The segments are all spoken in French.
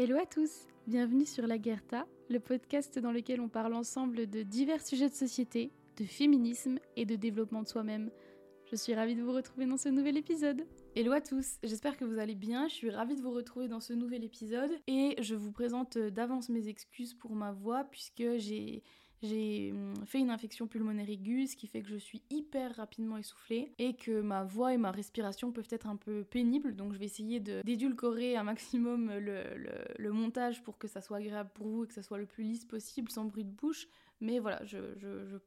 Hello à tous, bienvenue sur La Guerta, le podcast dans lequel on parle ensemble de divers sujets de société, de féminisme et de développement de soi-même. Je suis ravie de vous retrouver dans ce nouvel épisode. Hello à tous, j'espère que vous allez bien, je suis ravie de vous retrouver dans ce nouvel épisode et je vous présente d'avance mes excuses pour ma voix puisque j'ai j'ai hum, fait une infection pulmonaire aiguë, ce qui fait que je suis hyper rapidement essoufflée et que ma voix et ma respiration peuvent être un peu pénibles. Donc je vais essayer d'édulcorer un maximum le, montage pour que ça soit agréable pour vous et que ça soit le plus lisse possible, sans bruit de bouche. Mais voilà, je,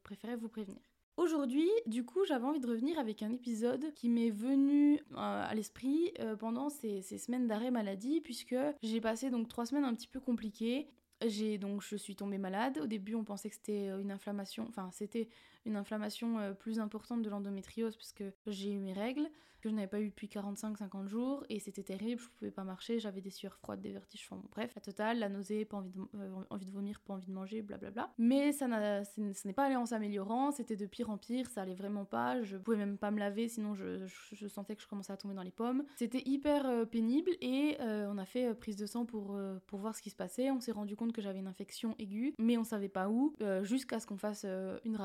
préférais vous prévenir. Aujourd'hui, du coup, j'avais envie de revenir avec un épisode qui m'est venu euh, à l'esprit euh, pendant ces, ces, semaines d'arrêt maladie, puisque j'ai passé donc trois semaines un petit peu compliquées. J'ai donc je suis tombée malade. Au début, on pensait que c'était euh, une inflammation, enfin c'était une inflammation euh, plus importante de l'endométriose parce que j'ai eu mes règles que je n'avais pas eu depuis 45-50 jours et c'était terrible, je pouvais pas marcher, j'avais des sueurs froides, des vertiges, enfin bref, la totale, la nausée, pas envie de, euh, envie de vomir, pas envie de manger, blablabla. Mais ça n'a, ce n'est pas allé en s'améliorant, c'était de pire en pire, ça allait vraiment pas, je pouvais même pas me laver sinon je, je, sentais que je commençais à tomber dans les pommes. C'était hyper pénible et on a fait prise de sang pour, pour voir ce qui se passait, on s'est rendu compte que j'avais une infection aiguë, mais on savait pas où, jusqu'à ce qu'on fasse une,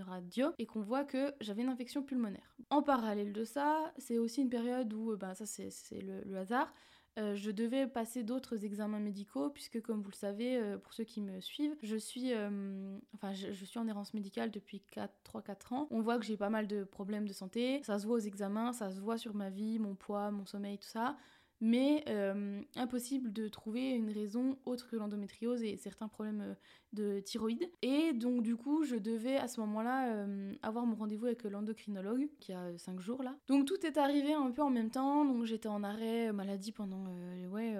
radio et qu'on voit que j'avais une infection pulmonaire. En parallèle de ça, c'est aussi une période où, ben ça c'est le, hasard, euh, je devais passer d'autres examens médicaux puisque comme vous le savez, euh, pour ceux qui me suivent, je suis, je, suis en errance médicale depuis 3-4 ans. On voit que j'ai pas mal de problèmes de santé, ça se voit aux examens, ça se voit sur ma vie, mon poids, mon sommeil, tout ça mais impossible de trouver une raison autre que l'endométriose et certains problèmes de thyroïde. Et donc du coup, je devais à ce moment-là euh, avoir mon rendez-vous avec l'endocrinologue, qui a 5 jours là. Donc tout est arrivé un peu en même temps, donc j'étais en arrêt maladie pendant euh, ouais,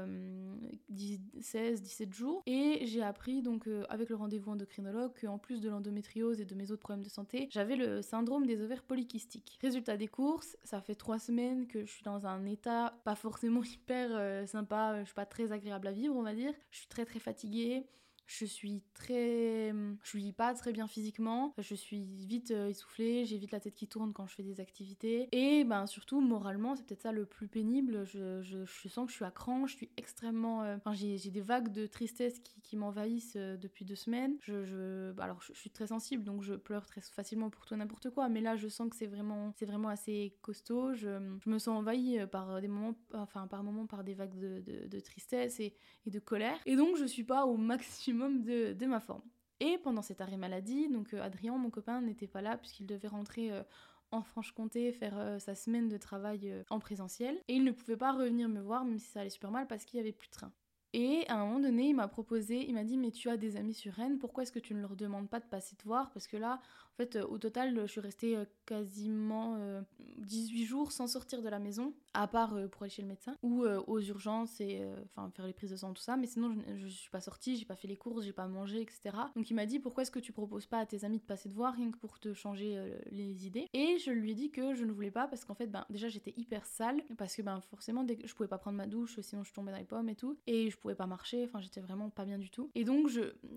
16, euh, 17 jours. Et j'ai appris donc avec le rendez-vous endocrinologue qu'en plus de l'endométriose et de mes autres problèmes de santé, j'avais le syndrome des ovaires polykystiques. Résultat des courses, ça fait 3 semaines que je suis dans un état pas forcément hyper sympa, je suis pas très agréable à vivre on va dire. Je suis très très fatiguée. Je suis très. Je suis pas très bien physiquement. Je suis vite euh, essoufflée, j'ai vite la tête qui tourne quand je fais des activités. Et ben surtout, moralement, c'est peut-être ça le plus pénible. Je, je, je, sens que je suis à cran, je suis extrêmement. Euh, j'ai des vagues de tristesse qui, qui m'envahissent euh, depuis deux semaines. Je, je... Bah, alors, je, suis très sensible, donc je pleure très facilement pour tout n'importe quoi. Mais là, je sens que c'est vraiment, vraiment assez costaud. Je, me sens envahie par des moments, enfin, par moments par des vagues de, de, de tristesse et, et de colère. Et donc, je suis pas au maximum de, ma forme. Et pendant cet arrêt maladie, donc euh, Adrien, mon copain, n'était pas là puisqu'il devait rentrer euh, en Franche-Comté faire euh, sa semaine de travail en présentiel. Et il ne pouvait pas revenir me voir même si ça allait super mal parce qu'il y avait plus de train. Et à un moment donné, il m'a proposé, il m'a dit mais tu as des amis sur Rennes, pourquoi est-ce que tu ne leur demandes pas de passer te voir? Parce que là, fait, au total, je suis restée quasiment 18 jours sans sortir de la maison à part euh, pour aller chez le médecin, ou euh, aux urgences et euh, faire les prises de sang, tout ça. Mais sinon, je, je suis pas sortie, j'ai pas fait les courses, j'ai pas mangé, etc. Donc il m'a dit pourquoi est-ce que tu proposes pas à tes amis de passer de voir rien que pour te changer les idées? Et je lui ai dit que je ne voulais pas parce qu'en fait, ben déjà j'étais hyper sale parce que ben forcément dès que je pouvais pas prendre ma douche, sinon je tombais dans les pommes et tout, et je pouvais pas marcher. Enfin j'étais vraiment pas bien du tout. Et donc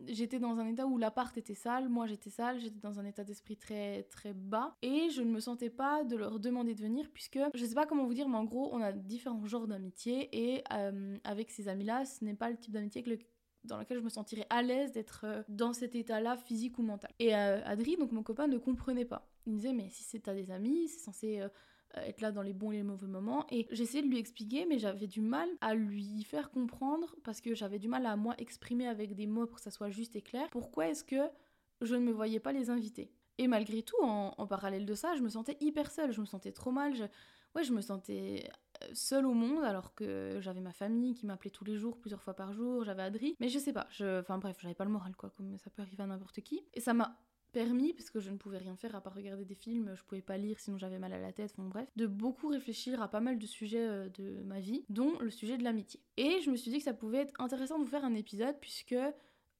j'étais dans un état où l'appart était sale, moi j'étais sale, j'étais dans un état d'esprit très très bas et je ne me sentais pas de leur demander de venir puisque je sais pas comment vous dire, mais en gros on a différents genres d'amitié et euh, avec ces amis-là, ce n'est pas le type d'amitié dans lequel je me sentirais à l'aise d'être euh, dans cet état-là physique ou mental. Et euh, Adri, donc mon copain, ne comprenait pas. Il me disait mais si c'est t'as des amis, c'est censé être là dans les bons et les mauvais moments. Et j'essayais de lui expliquer, mais j'avais du mal à lui faire comprendre parce que j'avais du mal à moi exprimer avec des mots pour que ça soit juste et clair. Pourquoi est-ce que je ne me voyais pas les inviter? Et malgré tout, en, parallèle de ça, je me sentais hyper seule, je me sentais trop mal. Je, ouais, je me sentais seule au monde alors que j'avais ma famille qui m'appelait tous les jours, plusieurs fois par jour, j'avais Adri, mais je sais pas, enfin bref, j'avais pas le moral quoi, comme ça peut arriver à n'importe qui. Et ça m'a permis, parce que je ne pouvais rien faire à part regarder des films, je pouvais pas lire sinon j'avais mal à la tête, enfin bref, de beaucoup réfléchir à pas mal de sujets euh, de ma vie, dont le sujet de l'amitié. Et je me suis dit que ça pouvait être intéressant de vous faire un épisode puisque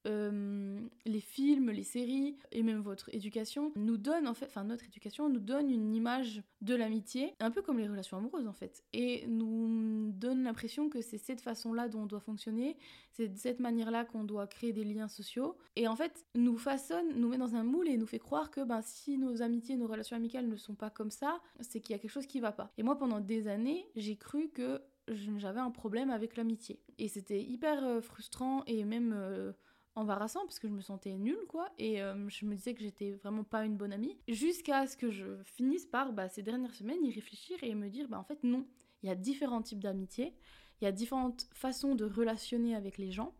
euh, les films, les séries et même votre éducation nous donnent en fait, enfin notre éducation nous donne une image de l'amitié, un peu comme les relations amoureuses en fait, et nous donne l'impression que c'est cette façon-là dont on doit fonctionner, c'est de cette manière-là qu'on doit créer des liens sociaux, et en fait nous façonne, nous met dans un moule et nous fait croire que ben, si nos amitiés, nos relations amicales ne sont pas comme ça, c'est qu'il y a quelque chose qui va pas. Et moi pendant des années j'ai cru que j'avais un problème avec l'amitié. Et c'était hyper euh, frustrant et même euh, embarrassant parce que je me sentais nulle, quoi. Et je me disais que j'étais vraiment pas une bonne amie. Jusqu'à ce que je finisse par, bah, ces dernières semaines, y réfléchir et me dire, bah, en fait, non. Il y a différents types d'amitié, il y a différentes façons de relationner avec les gens.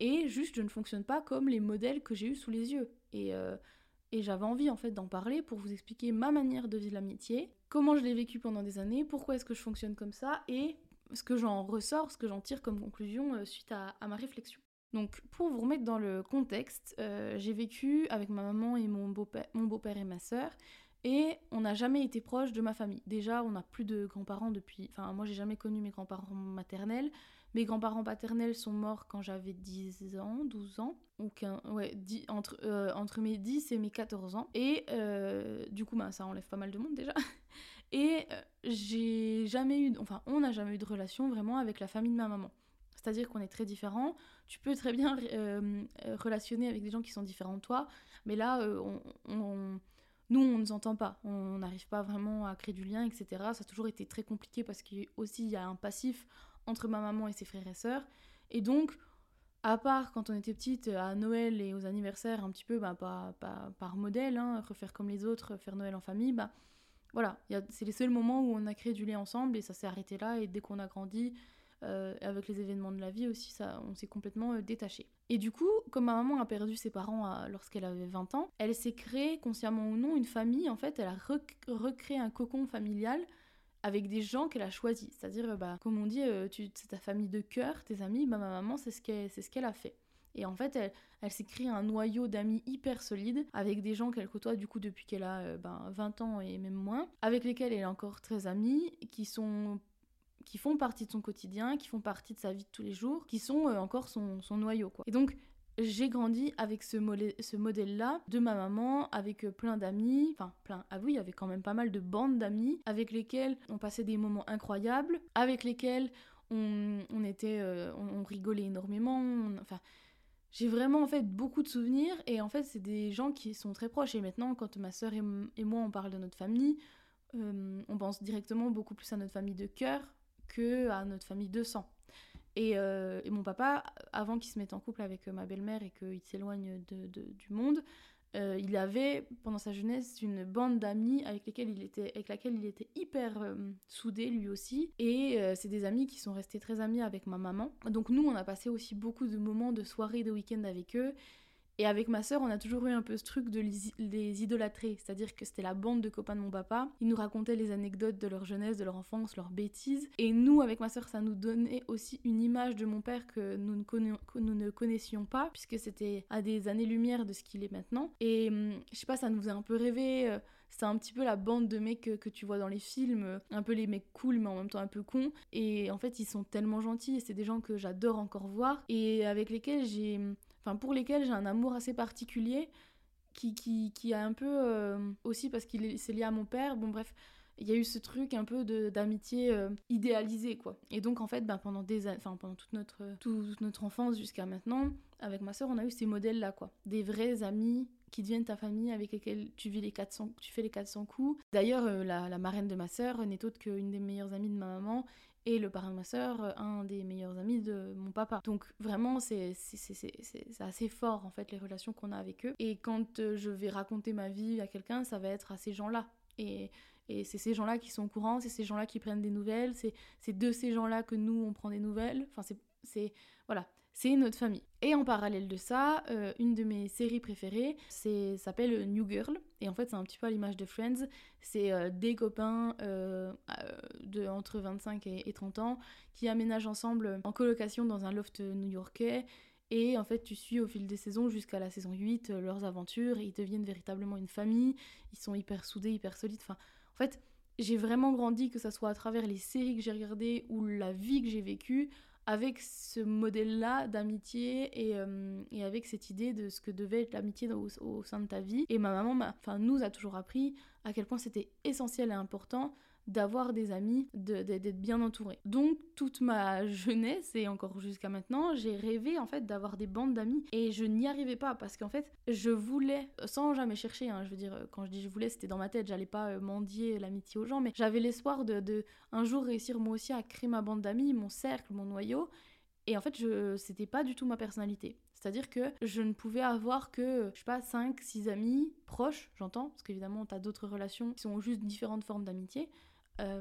Et juste, je ne fonctionne pas comme les modèles que j'ai eus sous les yeux. Et, et j'avais envie en fait d'en parler pour vous expliquer ma manière de vivre l'amitié, comment je l'ai vécu pendant des années, pourquoi est-ce que je fonctionne comme ça et ce que j'en ressors, ce que j'en tire comme conclusion euh, suite à, ma réflexion. Donc pour vous remettre dans le contexte, euh, j'ai vécu avec ma maman et mon beau-père, et ma sœur, et on n'a jamais été proche de ma famille. Déjà, on n'a plus de grands-parents depuis. Enfin, moi, j'ai jamais connu mes grands-parents maternels. Mes grands-parents paternels sont morts quand j'avais 10 ans, 12 ans, ou ouais, entre, euh, entre mes 10 et mes 14 ans. Et euh, du coup, bah, ça enlève pas mal de monde déjà. Et j'ai jamais eu, enfin, on n'a jamais eu de relation vraiment avec la famille de ma maman. C'est-à-dire qu'on est très différents. Tu peux très bien relationner avec des gens qui sont différents de toi, mais là, on, nous, on ne s'entend pas. On n'arrive pas vraiment à créer du lien, etc. Ça a toujours été très compliqué parce qu'il y a un passif entre ma maman et ses frères et sœurs. Et donc, à part quand on était petite, à Noël et aux anniversaires, un petit peu bah, par, par, modèle, hein, refaire comme les autres, faire Noël en famille, bah voilà, c'est les seuls moments où on a créé du lien ensemble et ça s'est arrêté là. Et dès qu'on a grandi, euh, avec les événements de la vie aussi, ça, on s'est complètement euh, détaché. Et du coup, comme ma maman a perdu ses parents lorsqu'elle avait 20 ans, elle s'est créée, consciemment ou non, une famille. En fait, elle a recréé un cocon familial avec des gens qu'elle a choisis. C'est-à-dire, bah, comme on dit, euh, c'est ta famille de cœur, tes amis, bah, ma maman, c'est ce qu'elle ce a fait. Et en fait, elle, elle s'est créée un noyau d'amis hyper solide, avec des gens qu'elle côtoie du coup depuis qu'elle a euh, ben, 20 ans et même moins, avec lesquels elle est encore très amie, qui sont qui font partie de son quotidien, qui font partie de sa vie de tous les jours, qui sont euh, encore son, son, noyau. Quoi. Et donc, j'ai grandi avec ce, modèle-là de ma maman, avec euh, plein d'amis, enfin plein, ah oui, il y avait quand même pas mal de bandes d'amis avec lesquels on passait des moments incroyables, avec lesquels on, on euh, rigolait énormément, enfin j'ai vraiment en fait beaucoup de souvenirs et en fait c'est des gens qui sont très proches et maintenant quand ma soeur et, moi on parle de notre famille, on pense directement beaucoup plus à notre famille de cœur à notre famille de sang. Euh, et, mon papa, avant qu'il se mette en couple avec euh, ma belle-mère et qu'il s'éloigne du monde, euh, il avait pendant sa jeunesse une bande d'amis avec, lesquels il était, avec laquelle il était hyper soudé lui aussi. Et c'est des amis qui sont restés très amis avec ma maman. Donc nous, on a passé aussi beaucoup de moments de soirées, de week-ends avec eux. Et avec ma sœur, on a toujours eu un peu ce truc de les idolâtrer, c'est-à-dire que c'était la bande de copains de mon papa. Ils nous racontaient les anecdotes de leur jeunesse, de leur enfance, leurs bêtises. Et nous, avec ma sœur, ça nous donnait aussi une image de mon père que nous ne, connaissions pas, puisque c'était à des années-lumière de ce qu'il est maintenant. Et hum, je sais pas, ça nous faisait un peu rêver. Euh, c'est un petit peu la bande de mecs que, que, tu vois dans les films, euh, un peu les mecs cool mais en même temps un peu cons. Et en fait, ils sont tellement gentils et c'est des gens que j'adore encore voir et avec lesquels j'ai hum, enfin pour lesquels j'ai un amour assez particulier qui, qui, qui a un peu euh, aussi parce qu'il c'est lié à mon père. Bon bref, il y a eu ce truc un peu d'amitié euh, idéalisée quoi. Et donc en fait, ben, pendant des enfin pendant toute notre toute notre enfance jusqu'à maintenant, avec ma soeur, on a eu ces modèles là quoi, des vrais amis qui deviennent ta famille avec lesquels tu vis les 400 tu fais les 400 coups. D'ailleurs, euh, la, la, marraine de ma soeur n'est autre qu'une des meilleures amies de ma maman et le parrain de ma sœur, euh, un des meilleurs amis de mon papa. Donc vraiment, c'est assez fort en fait les relations qu'on a avec eux. Et quand euh, je vais raconter ma vie à quelqu'un, ça va être à ces gens-là. Et, et c'est ces gens-là qui sont au courant, c'est ces gens-là qui prennent des nouvelles, c'est de ces gens-là que nous, on prend des nouvelles. Enfin, c'est... Voilà c'est notre famille. Et en parallèle de ça, euh, une de mes séries préférées s'appelle New Girl. Et en fait, c'est un petit peu à l'image de Friends. C'est euh, des copains euh, de entre 25 et, 30 ans qui aménagent ensemble en colocation dans un loft new-yorkais. Et en fait, tu suis au fil des saisons jusqu'à la saison 8 leurs aventures et ils deviennent véritablement une famille. Ils sont hyper soudés, hyper solides. Enfin, en fait, j'ai vraiment grandi, que ce soit à travers les séries que j'ai regardées ou la vie que j'ai vécue, avec ce modèle-là d'amitié euh, et, avec cette idée de ce que devait être l'amitié au, sein de ta vie. Et ma maman enfin, nous a toujours appris à quel point c'était essentiel et important d'avoir des amis, d'être bien entouré. Donc toute ma jeunesse et encore jusqu'à maintenant, j'ai rêvé en fait d'avoir des bandes d'amis et je n'y arrivais pas parce qu'en fait je voulais, sans jamais chercher, hein, je veux dire quand je dis je voulais c'était dans ma tête, j'allais pas euh, mendier l'amitié aux gens, mais j'avais l'espoir de, un jour réussir moi aussi à créer ma bande d'amis, mon cercle, mon noyau. Et en fait, je c'était pas du tout ma personnalité. C'est-à-dire que je ne pouvais avoir que, je sais pas, 5, 6 amis proches, j'entends, parce qu'évidemment, tu as d'autres relations qui sont juste différentes formes d'amitié. Euh,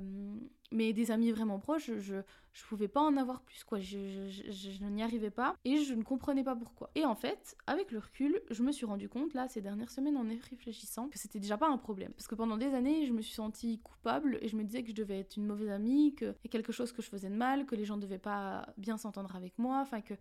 mais des amis vraiment proches, je, je pouvais pas en avoir plus, quoi. Je, je, n'y arrivais pas et je ne comprenais pas pourquoi. Et en fait, avec le recul, je me suis rendu compte, là, ces dernières semaines, en réfléchissant, que c'était déjà pas un problème. Parce que pendant des années, je me suis sentie coupable et je me disais que je devais être une mauvaise amie, qu'il y a quelque chose que je faisais de mal, que les gens devaient pas bien s'entendre avec moi, enfin que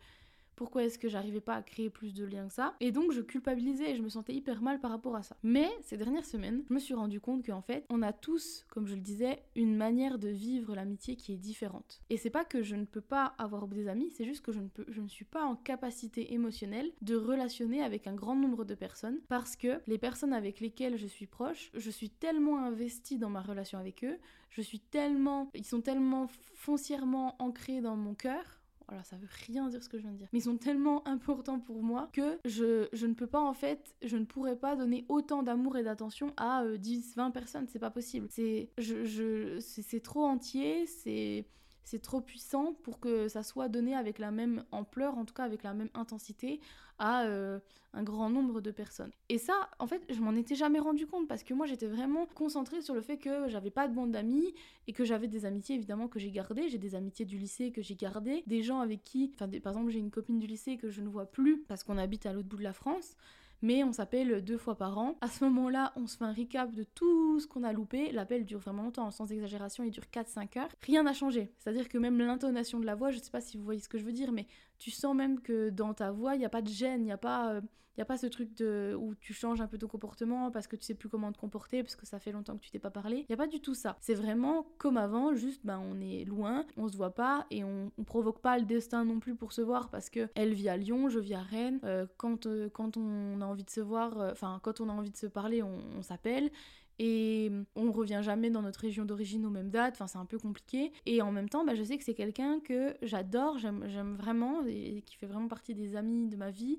pourquoi est-ce que j'arrivais pas à créer plus de liens que ça Et donc je culpabilisais et je me sentais hyper mal par rapport à ça. Mais ces dernières semaines, je me suis rendu compte qu'en fait, on a tous, comme je le disais, une manière de vivre l'amitié qui est différente. Et c'est pas que je ne peux pas avoir des amis, c'est juste que je ne, je ne suis pas en capacité émotionnelle de relationner avec un grand nombre de personnes parce que les personnes avec lesquelles je suis proche, je suis tellement investie dans ma relation avec eux, je suis tellement, ils sont tellement foncièrement ancrés dans mon cœur alors ça veut rien dire ce que je viens de dire, mais ils sont tellement importants pour moi que je, je ne peux pas en fait, je ne pourrais pas donner autant d'amour et d'attention à 10, euh, 20 personnes, c'est pas possible. C'est je, je c'est trop entier, c'est c'est trop puissant pour que ça soit donné avec la même ampleur, en tout cas avec la même intensité, à euh, un grand nombre de personnes. Et ça, en fait, je m'en étais jamais rendu compte parce que moi j'étais vraiment concentrée sur le fait que j'avais pas de bande d'amis et que j'avais des amitiés évidemment que j'ai gardées. J'ai des amitiés du lycée que j'ai gardées, des gens avec qui, par exemple, j'ai une copine du lycée que je ne vois plus parce qu'on habite à l'autre bout de la France mais on s'appelle deux fois par an. À ce moment-là, on se fait un recap de tout ce qu'on a loupé. L'appel dure vraiment longtemps, sans exagération, il dure 4-5 heures. Rien n'a changé. C'est-à-dire que même l'intonation de la voix, je sais pas si vous voyez ce que je veux dire, mais tu sens même que dans ta voix, il n'y a pas de gêne, il n'y a pas... Euh, a pas ce truc de, où tu changes un peu ton comportement parce que tu sais plus comment te comporter, parce que ça fait longtemps que tu t'es pas parlé. Il n'y a pas du tout ça. C'est vraiment comme avant, juste ben, on est loin, on se voit pas et on, on provoque pas le destin non plus pour se voir parce que elle vit à Lyon, je vis à Rennes. Euh, quand, euh, quand on a envie de se voir, euh, enfin, quand on a envie de se parler, on, s'appelle et on revient jamais dans notre région d'origine aux mêmes dates, enfin c'est un peu compliqué. Et en même temps, bah, je sais que c'est quelqu'un que j'adore, j'aime vraiment, et qui fait vraiment partie des amis de ma vie,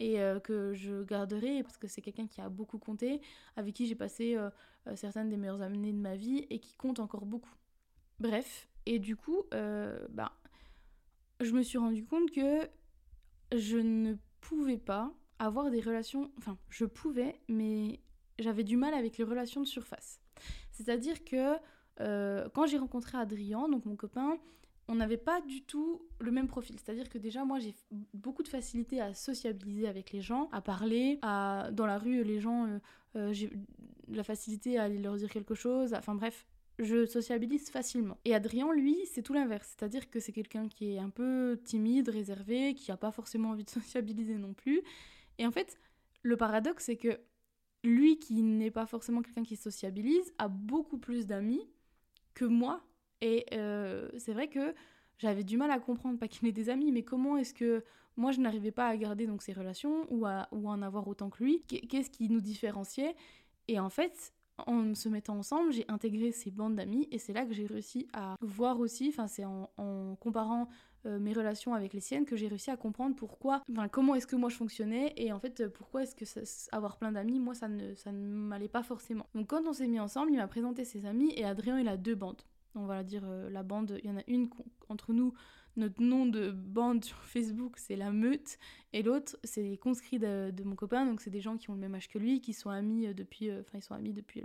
et euh, que je garderai parce que c'est quelqu'un qui a beaucoup compté, avec qui j'ai passé euh, euh, certaines des meilleures années de ma vie et qui compte encore beaucoup. Bref, et du coup, bah, je me suis rendu compte que je ne pouvais pas avoir des relations, enfin, je pouvais, mais j'avais du mal avec les relations de surface. C'est-à-dire que quand j'ai rencontré Adrien, donc mon copain, on n'avait pas du tout le même profil. C'est-à-dire que déjà, moi, j'ai beaucoup de facilité à sociabiliser avec les gens, à parler, à dans la rue, les gens, euh, euh, j'ai la facilité à aller leur dire quelque chose. Enfin bref, je sociabilise facilement. Et Adrien, lui, c'est tout l'inverse. C'est-à-dire que c'est quelqu'un qui est un peu timide, réservé, qui n'a pas forcément envie de sociabiliser non plus. Et en fait, le paradoxe, c'est que lui, qui n'est pas forcément quelqu'un qui sociabilise, a beaucoup plus d'amis que moi, et euh, c'est vrai que j'avais du mal à comprendre, pas qu'il ait des amis, mais comment est-ce que moi je n'arrivais pas à garder donc ces relations ou à, ou en avoir autant que lui? Qu'est-ce qui nous différenciait? Et en fait, en se mettant ensemble, j'ai intégré ces bandes d'amis et c'est là que j'ai réussi à voir aussi, enfin c'est en, comparant euh, mes relations avec les siennes que j'ai réussi à comprendre pourquoi, comment est-ce que moi je fonctionnais et en fait pourquoi est-ce que avoir plein d'amis, moi ça ne, ça ne m'allait pas forcément. Donc quand on s'est mis ensemble, il m'a présenté ses amis et Adrien il a deux bandes on va dire euh, la bande, il y en a une entre nous, notre nom de bande sur Facebook c'est la meute, et l'autre c'est les conscrits de, mon copain, donc c'est des gens qui ont le même âge que lui, qui sont amis euh, depuis, enfin ils sont amis depuis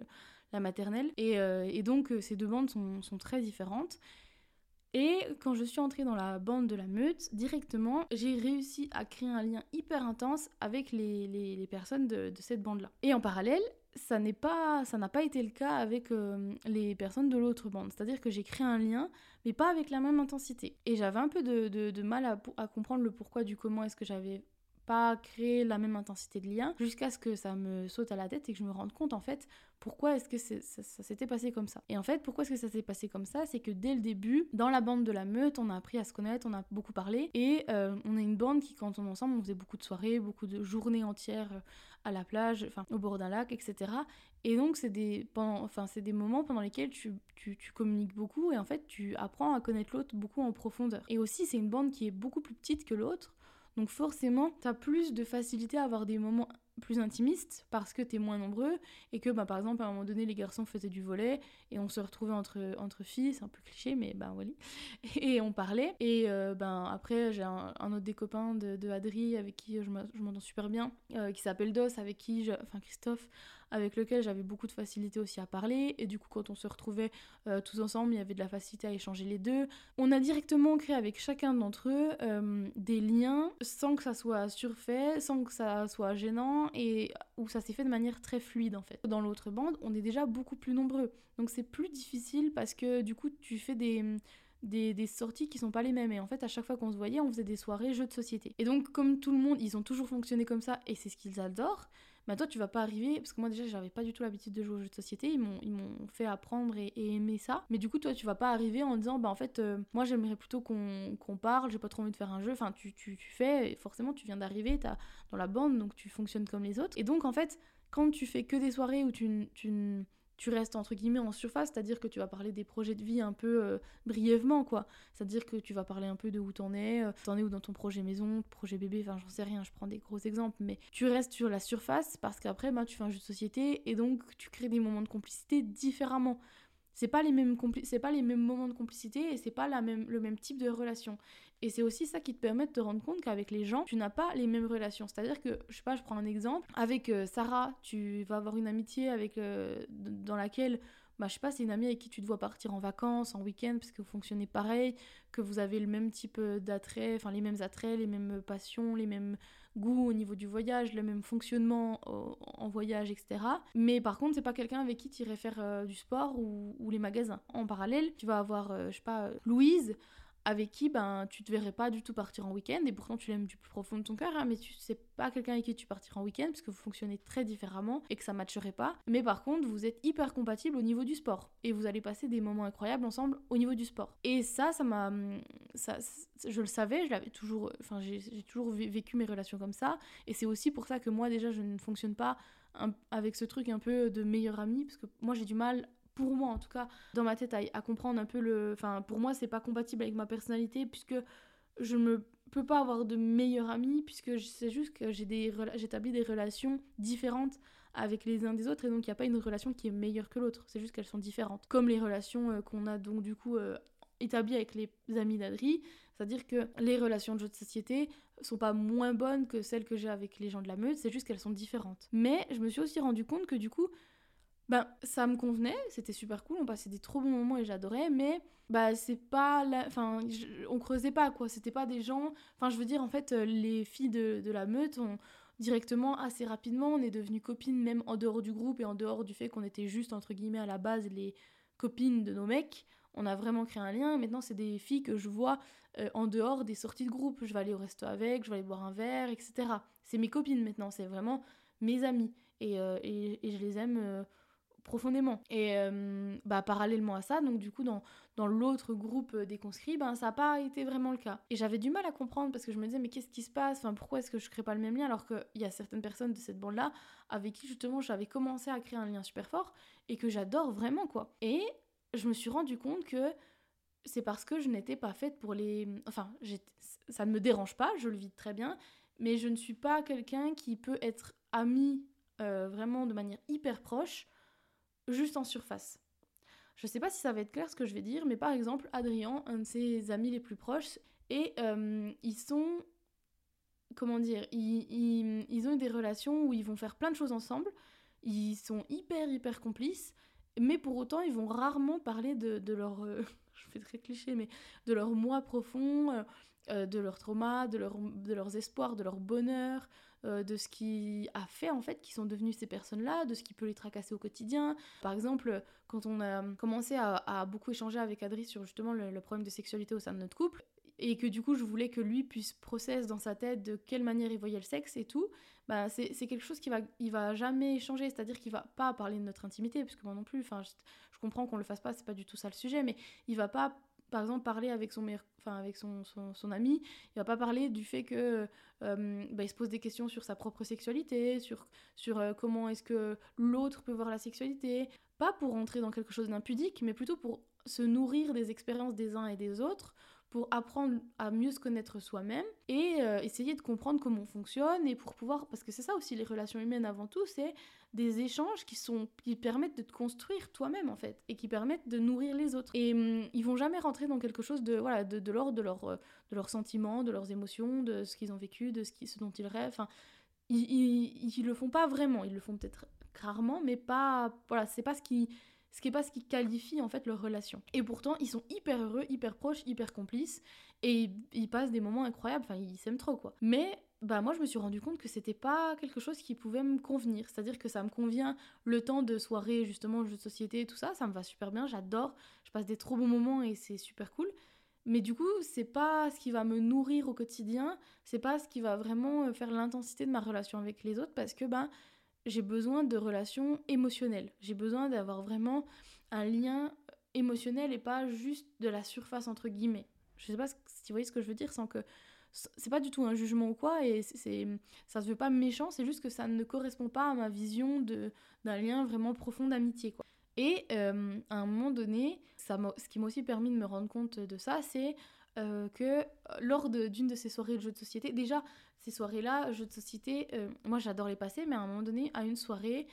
la maternelle, et, donc ces deux bandes sont, très différentes. Et quand je suis entrée dans la bande de la meute, directement, j'ai réussi à créer un lien hyper intense avec les, personnes de cette bande-là. Et en parallèle, ça n'est pas ça n'a pas été le cas avec euh, les personnes de l'autre bande c'est à dire que j'ai créé un lien mais pas avec la même intensité et j'avais un peu de, mal à, comprendre le pourquoi du comment est-ce que j'avais pas créer la même intensité de lien jusqu'à ce que ça me saute à la tête et que je me rende compte en fait pourquoi est-ce que ça, s'était passé comme ça. Et en fait, pourquoi est-ce que ça s'est passé comme ça C'est que dès le début, dans la bande de la meute, on a appris à se connaître, on a beaucoup parlé et euh, on est une bande qui, quand on est ensemble, on faisait beaucoup de soirées, beaucoup de journées entières euh, à la plage, enfin au bord d'un lac, etc. Et donc, c'est des, enfin, des moments pendant lesquels tu, tu, tu, communiques beaucoup et en fait, tu apprends à connaître l'autre beaucoup en profondeur. Et aussi, c'est une bande qui est beaucoup plus petite que l'autre. Donc forcément, tu plus de facilité à avoir des moments plus intimistes parce que t'es moins nombreux et que bah, par exemple à un moment donné les garçons faisaient du volet et on se retrouvait entre, filles, c'est un peu cliché mais bah voilà, et on parlait. Et euh, ben après j'ai un, autre des copains de, de avec qui je m'entends super bien euh, qui s'appelle Dos avec qui, enfin Christophe avec lequel j'avais beaucoup de facilité aussi à parler. Et du coup, quand on se retrouvait euh, tous ensemble, il y avait de la facilité à échanger les deux. On a directement créé avec chacun d'entre eux euh, des liens sans que ça soit surfait, sans que ça soit gênant et où ça s'est fait de manière très fluide en fait. Dans l'autre bande, on est déjà beaucoup plus nombreux. Donc c'est plus difficile parce que du coup, tu fais des des, des, sorties qui sont pas les mêmes. Et en fait, à chaque fois qu'on se voyait, on faisait des soirées jeux de société. Et donc, comme tout le monde, ils ont toujours fonctionné comme ça et c'est ce qu'ils adorent, bah toi tu vas pas arriver parce que moi déjà j'avais pas du tout l'habitude de jouer aux jeux de société. Ils m'ont fait apprendre et, aimer ça. Mais du coup toi tu vas pas arriver en disant bah en fait euh, moi j'aimerais plutôt qu'on parle. J'ai pas trop envie de faire un jeu. Enfin tu fais forcément tu viens d'arriver. T'as dans la bande donc tu fonctionnes comme les autres. Et donc en fait quand tu fais que des soirées où tu, tu tu restes entre guillemets en surface, c'est-à-dire que tu vas parler des projets de vie un peu euh, brièvement, quoi. C'est-à-dire que tu vas parler un peu de où t'en es, euh, t'en es où dans ton projet maison, projet bébé, enfin j'en sais rien, je prends des gros exemples, mais tu restes sur la surface parce qu'après, bah, tu fais un jeu de société et donc tu crées des moments de complicité différemment c'est pas pas les mêmes moments de complicité et c'est pas la même le même type de relation et c'est aussi ça qui te permet de te rendre compte qu'avec les gens tu n'as pas les mêmes relations c'est à dire que je sais pas je prends un exemple avec euh, Sarah tu vas avoir une amitié avec euh, dans laquelle bah, je sais pas, c'est une amie avec qui tu te vois partir en vacances, en week-end, parce que vous fonctionnez pareil, que vous avez le même type euh, d'attrait, enfin les mêmes attraits, les mêmes passions, les mêmes goûts au niveau du voyage, le même fonctionnement en voyage, etc. Mais par contre, c'est pas quelqu'un avec qui tu irais faire du sport ou, les magasins. En parallèle, tu vas avoir, je sais pas, Louise avec qui ben tu te verrais pas du tout partir en week-end et pourtant tu l'aimes du plus profond de ton cœur hein, mais tu sais pas quelqu'un avec qui tu partiras en week-end parce que vous fonctionnez très différemment et que ça matcherait pas. Mais par contre vous êtes hyper compatibles au niveau du sport et vous allez passer des moments incroyables ensemble au niveau du sport. Et ça ça m'a ça je le savais je l'avais toujours enfin j'ai toujours vécu mes relations comme ça et c'est aussi pour ça que moi déjà je ne fonctionne pas avec ce truc un peu de meilleur ami parce que moi j'ai du mal pour moi en tout cas, dans ma tête, à, comprendre un peu le. Enfin, pour moi, c'est pas compatible avec ma personnalité puisque je ne peux pas avoir de meilleurs amis puisque c'est juste que j'ai des j'établis des relations différentes avec les uns des autres et donc il n'y a pas une relation qui est meilleure que l'autre, c'est juste qu'elles sont différentes. Comme les relations euh, qu'on a donc du coup euh, établies avec les amis d'Adri, c'est-à-dire que les relations de jeu de société sont pas moins bonnes que celles que j'ai avec les gens de la meute, c'est juste qu'elles sont différentes. Mais je me suis aussi rendu compte que du coup, ben ça me convenait, c'était super cool, on passait des trop bons moments et j'adorais, mais bah c'est pas la... enfin on creusait pas quoi, c'était pas des gens, enfin je veux dire en fait euh, les filles de, de la meute ont directement assez rapidement on est devenues copines même en dehors du groupe et en dehors du fait qu'on était juste entre guillemets à la base les copines de nos mecs, on a vraiment créé un lien maintenant c'est des filles que je vois euh, en dehors des sorties de groupe, je vais aller au resto avec, je vais aller boire un verre, etc. C'est mes copines maintenant, c'est vraiment mes amis et, euh, et, je les aime profondément. Et euh, bah, parallèlement à ça, donc du coup, dans, dans l'autre groupe euh, des conscrits, ben, ça n'a pas été vraiment le cas. Et j'avais du mal à comprendre parce que je me disais, mais qu'est-ce qui se passe? Enfin, Pourquoi est-ce que je crée pas le même lien? Alors qu'il y a certaines personnes de cette bande-là avec qui justement j'avais commencé à créer un lien super fort et que j'adore vraiment, quoi. Et je me suis rendu compte que c'est parce que je n'étais pas faite pour les. Enfin, ça ne me dérange pas, je le vis très bien, mais je ne suis pas quelqu'un qui peut être ami euh, vraiment de manière hyper proche juste en surface. Je sais pas si ça va être clair ce que je vais dire, mais par exemple, Adrien, un de ses amis les plus proches, et euh, ils sont. Comment dire ils, ont des relations où ils vont faire plein de choses ensemble, ils sont hyper, hyper complices, mais pour autant, ils vont rarement parler de, leur. Euh, je fais très cliché, mais de leur moi profond, euh, de leur trauma, de, de leurs espoirs, de leur bonheur, euh, de ce qui a fait en fait qu'ils sont devenus ces personnes-là, de ce qui peut les tracasser au quotidien. Par exemple, quand on a commencé à, beaucoup échanger avec Adri sur justement le, problème de sexualité au sein de notre couple, et que du coup je voulais que lui puisse processer dans sa tête de quelle manière il voyait le sexe et tout, bah c'est quelque chose qui va, il va jamais changer, c'est-à-dire qu'il va pas parler de notre intimité, parce que moi non plus, enfin je, je, comprends qu'on le fasse pas, c'est pas du tout ça le sujet, mais il va pas par exemple parler avec son meilleur, avec son, ami, il va pas parler du fait que euh, bah, se pose des questions sur sa propre sexualité, sur euh, comment est-ce que l'autre peut voir la sexualité, pas pour rentrer dans quelque chose d'impudique, mais plutôt pour se nourrir des expériences des uns et des autres pour apprendre à mieux se connaître soi-même et euh, essayer de comprendre comment on fonctionne et pour pouvoir parce que c'est ça aussi les relations humaines avant tout c'est des échanges qui sont qui permettent de te construire toi-même en fait et qui permettent de nourrir les autres. Et hum, ils vont jamais rentrer dans quelque chose de voilà de, de l'ordre de, leur, euh, de leurs sentiments de leurs émotions de ce qu'ils ont vécu de ce, qui, ce dont ils rêvent. Ils, ils, le font pas vraiment. Ils le font peut-être rarement mais pas voilà c'est pas ce qui ce qui est pas ce qui qualifie en fait leur relation. Et pourtant, ils sont hyper heureux, hyper proches, hyper complices, et ils passent des moments incroyables, enfin, ils s'aiment trop, quoi. Mais, bah, moi, je me suis rendu compte que c'était pas quelque chose qui pouvait me convenir. C'est-à-dire que ça me convient le temps de soirée, justement, de société, tout ça, ça me va super bien, j'adore, je passe des trop bons moments et c'est super cool. Mais du coup, c'est pas ce qui va me nourrir au quotidien, c'est pas ce qui va vraiment faire l'intensité de ma relation avec les autres parce que, ben, j'ai besoin de relations émotionnelles. J'ai besoin d'avoir vraiment un lien émotionnel et pas juste de la surface entre guillemets. Je sais pas si vous voyez ce que je veux dire sans que c'est pas du tout un jugement ou quoi et c'est ça se veut pas méchant, c'est juste que ça ne correspond pas à ma vision d'un lien vraiment profond d'amitié. Et euh, à un moment donné, ce qui m'a aussi permis de me rendre compte de ça, c'est euh, que lors d'une de, ces soirées de jeux de société, déjà ces soirées-là, jeux de société, euh, moi j'adore les passer, mais à un moment donné, à une soirée,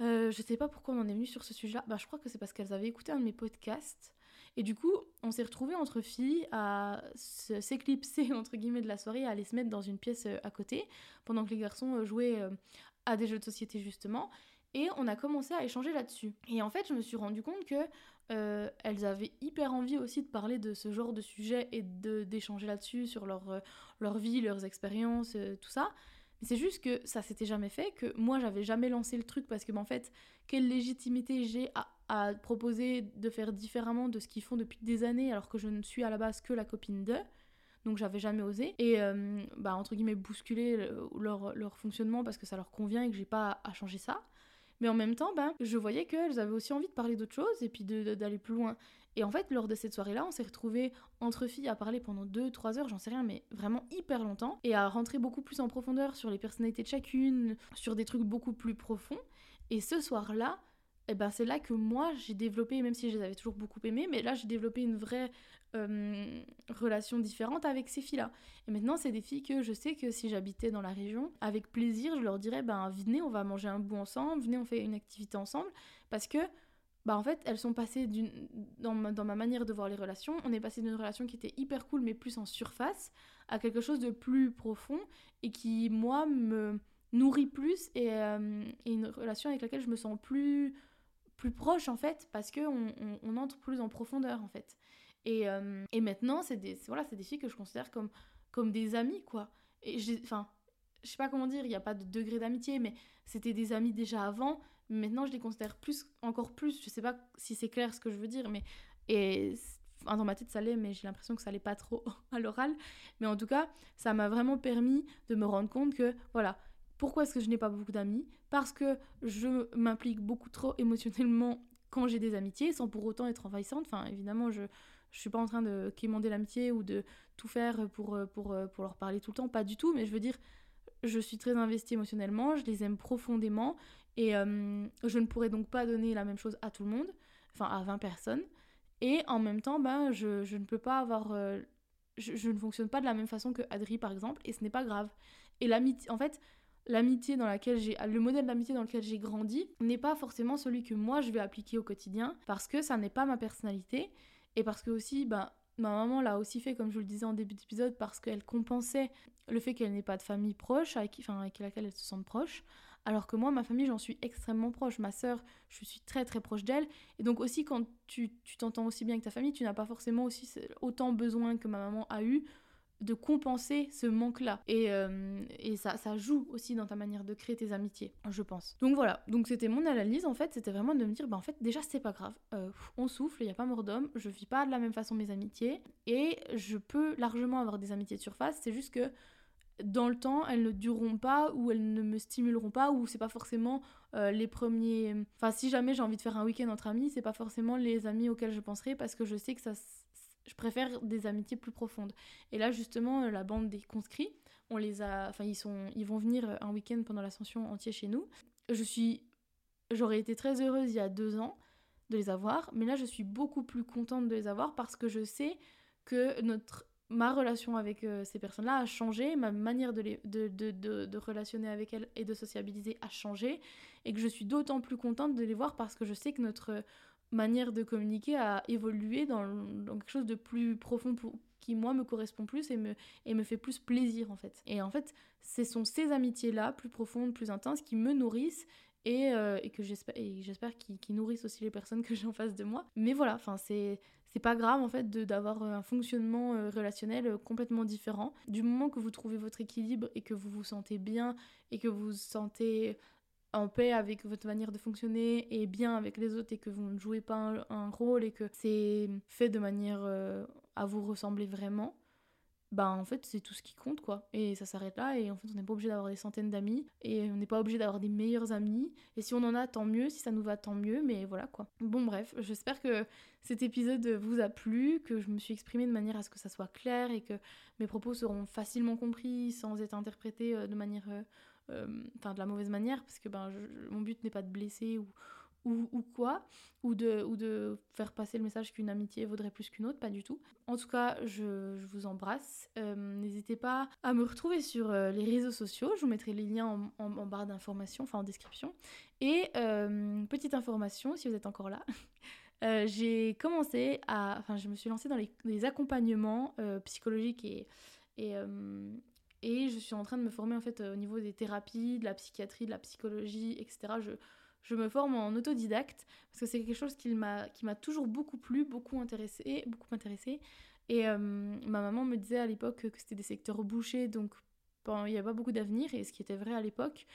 euh, je sais pas pourquoi on en est venu sur ce sujet-là, bah, je crois que c'est parce qu'elles avaient écouté un de mes podcasts, et du coup, on s'est retrouvés entre filles à s'éclipser, entre guillemets, de la soirée, à aller se mettre dans une pièce à côté, pendant que les garçons jouaient à des jeux de société justement, et on a commencé à échanger là-dessus. Et en fait, je me suis rendu compte que euh, elles avaient hyper envie aussi de parler de ce genre de sujet et d'échanger là-dessus sur leur, euh, leur vie, leurs expériences, euh, tout ça. Mais c'est juste que ça s'était jamais fait, que moi j'avais jamais lancé le truc parce que, ben, en fait, quelle légitimité j'ai à, proposer de faire différemment de ce qu'ils font depuis des années alors que je ne suis à la base que la copine d'eux. Donc j'avais jamais osé. Et bah entre guillemets bousculer leur, leur fonctionnement parce que ça leur convient et que j'ai pas à changer ça mais en même temps, ben, je voyais qu'elles avaient aussi envie de parler d'autres choses et puis d'aller plus loin. Et en fait, lors de cette soirée-là, on s'est retrouvés entre filles à parler pendant 2-3 heures, j'en sais rien, mais vraiment hyper longtemps, et à rentrer beaucoup plus en profondeur sur les personnalités de chacune, sur des trucs beaucoup plus profonds. Et ce soir-là, eh ben c'est là que moi j'ai développé, même si je les avais toujours beaucoup aimées, mais là j'ai développé une vraie euh, relation différente avec ces filles-là. Et maintenant, c'est des filles que je sais que si j'habitais dans la région, avec plaisir, je leur dirais ben venez, on va manger un bout ensemble, venez, on fait une activité ensemble, parce que bah en fait, elles sont passées d'une dans ma, dans ma manière de voir les relations, on est passé d'une relation qui était hyper cool mais plus en surface à quelque chose de plus profond et qui moi me nourrit plus et, euh, une relation avec laquelle je me sens plus plus proche en fait parce que on, on, entre plus en profondeur en fait et, euh, et maintenant c'est des voilà des filles que je considère comme comme des amis quoi. Et enfin je sais pas comment dire il n'y a pas de degré d'amitié mais c'était des amis déjà avant. Maintenant je les considère plus encore plus. Je sais pas si c'est clair ce que je veux dire mais et dans ma tête ça l'est mais j'ai l'impression que ça l'est pas trop à l'oral. Mais en tout cas ça m'a vraiment permis de me rendre compte que voilà pourquoi est-ce que je n'ai pas beaucoup d'amis? Parce que je m'implique beaucoup trop émotionnellement quand j'ai des amitiés, sans pour autant être envahissante. Enfin, évidemment, je ne suis pas en train de quémander l'amitié ou de tout faire pour, pour, pour leur parler tout le temps, pas du tout, mais je veux dire, je suis très investie émotionnellement, je les aime profondément, et euh, je ne pourrais donc pas donner la même chose à tout le monde, enfin à 20 personnes. Et en même temps, ben, je, je ne peux pas avoir... Euh, je, je, ne fonctionne pas de la même façon que Adri, par exemple, et ce n'est pas grave. Et l'amitié, en fait, l'amitié dans laquelle j'ai le modèle d'amitié dans lequel j'ai grandi n'est pas forcément celui que moi je vais appliquer au quotidien parce que ça n'est pas ma personnalité et parce que aussi bah ma maman l'a aussi fait comme je vous le disais en début d'épisode parce qu'elle compensait le fait qu'elle n'ait pas de famille proche avec, enfin, avec laquelle elle se sente proche. Alors que moi ma famille j'en suis extrêmement proche. Ma sœur je suis très très proche d'elle. Et donc aussi quand tu t'entends aussi bien avec ta famille tu n'as pas forcément aussi autant besoin que ma maman a eu de compenser ce manque-là. Et, euh, et ça, ça joue aussi dans ta manière de créer tes amitiés, je pense. Donc voilà, donc c'était mon analyse en fait, c'était vraiment de me dire, bah en fait déjà c'est pas grave, euh, on souffle, il n'y a pas mort d'homme, je vis pas de la même façon mes amitiés, et je peux largement avoir des amitiés de surface, c'est juste que dans le temps, elles ne dureront pas ou elles ne me stimuleront pas ou c'est pas forcément euh, les premiers. Enfin, si jamais j'ai envie de faire un week-end entre amis, c'est pas forcément les amis auxquels je penserai parce que je sais que ça, je préfère des amitiés plus profondes. Et là, justement, euh, la bande des conscrits, on les a, enfin, ils sont, ils vont venir euh, un week-end pendant l'ascension entier chez nous. Je suis, j'aurais été très heureuse il y a deux ans de les avoir, mais là, je suis beaucoup plus contente de les avoir parce que je sais que notre ma relation avec euh, ces personnes-là a changé, ma manière de, les, de, de, de, de, relationner avec elles et de sociabiliser a changé, et que je suis d'autant plus contente de les voir parce que je sais que notre manière de communiquer a évolué dans, quelque chose de plus profond pour, qui moi me correspond plus et me, et me fait plus plaisir en fait. Et en fait, ce sont ces amitiés-là, plus profondes, plus intenses, qui me nourrissent et, euh, et que j'espère qu'ils nourrissent aussi les personnes que j'ai en face de moi. Mais voilà, enfin c'est c'est pas grave en fait d'avoir un fonctionnement euh, relationnel euh, complètement différent. Du moment que vous trouvez votre équilibre et que vous vous sentez bien et que vous sentez en paix avec votre manière de fonctionner et bien avec les autres et que vous ne jouez pas un, rôle et que c'est fait de manière euh, à vous ressembler vraiment, bah en fait c'est tout ce qui compte quoi. Et ça s'arrête là et en fait on n'est pas obligé d'avoir des centaines d'amis et on n'est pas obligé d'avoir des meilleurs amis. Et si on en a tant mieux, si ça nous va tant mieux, mais voilà quoi. Bon bref, j'espère que cet épisode vous a plu, que je me suis exprimée de manière à ce que ça soit clair et que mes propos seront facilement compris sans être interprétés euh, de manière... Euh, enfin de la mauvaise manière, parce que ben, mon but n'est pas de blesser ou, ou, ou, quoi, ou de, ou de faire passer le message qu'une amitié vaudrait plus qu'une autre, pas du tout. En tout cas, je, je vous embrasse. Euh, n'hésitez pas à me retrouver sur euh, les réseaux sociaux, je vous mettrai les liens en, en, barre d'informations, enfin en description. Et petite information, si vous êtes encore là. j'ai commencé à, enfin, je me suis lancée dans les, accompagnements psychologiques et, et je suis en train de me former en fait euh, au niveau des thérapies, de la psychiatrie, de la psychologie, etc. Je, je me forme en autodidacte parce que c'est quelque chose qui m'a toujours beaucoup plu, beaucoup intéressé, beaucoup. Et euh, ma maman me disait à l'époque que c'était des secteurs bouchés, donc il n'y avait pas beaucoup d'avenir, et ce qui était vrai à l'époque.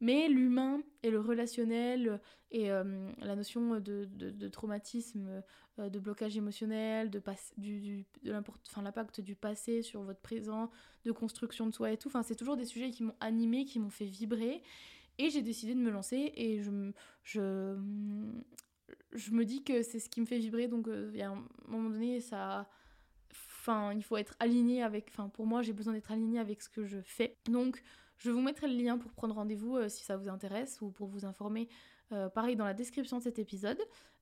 Mais l'humain et le relationnel et euh, la notion de, de, traumatisme, euh, de blocage émotionnel, de, du, du, de l'impact du passé sur votre présent, de construction de soi et tout, c'est toujours des sujets qui m'ont animé, qui m'ont fait vibrer. Et j'ai décidé de me lancer et je, je, je me dis que c'est ce qui me fait vibrer. Donc, euh, il y un moment donné, ça. Enfin, il faut être aligné avec. Enfin, pour moi, j'ai besoin d'être aligné avec ce que je fais. Donc, je vous mettrai le lien pour prendre rendez-vous euh, si ça vous intéresse ou pour vous informer. Euh, pareil dans la description de cet épisode.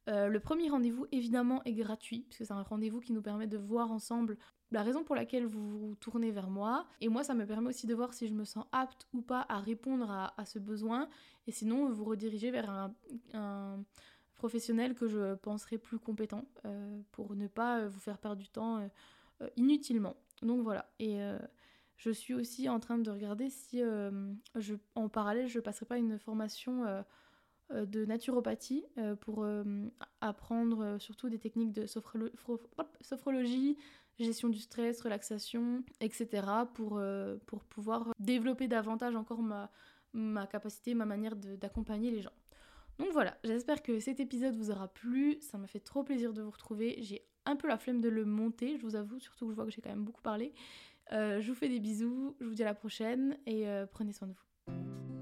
Euh, le premier rendez-vous évidemment est gratuit puisque c'est un rendez-vous qui nous permet de voir ensemble la raison pour laquelle vous vous tournez vers moi. Et moi ça me permet aussi de voir si je me sens apte ou pas à répondre à, ce besoin et sinon vous rediriger vers un, professionnel que je penserai plus compétent pour ne pas vous faire perdre du temps inutilement. Donc voilà. Je suis aussi en train de regarder si euh, en parallèle je passerai pas une formation euh, euh, de naturopathie pour apprendre surtout des techniques de sophrologie, gestion du stress, relaxation, etc. pour, pour pouvoir développer davantage encore ma, ma capacité, ma manière d'accompagner les gens. Donc voilà, j'espère que cet épisode vous aura plu, ça m'a fait trop plaisir de vous retrouver, j'ai un peu la flemme de le monter, je vous avoue, surtout que je vois que j'ai quand même beaucoup parlé. Euh, je vous fais des bisous, je vous dis à la prochaine et euh, prenez soin de vous.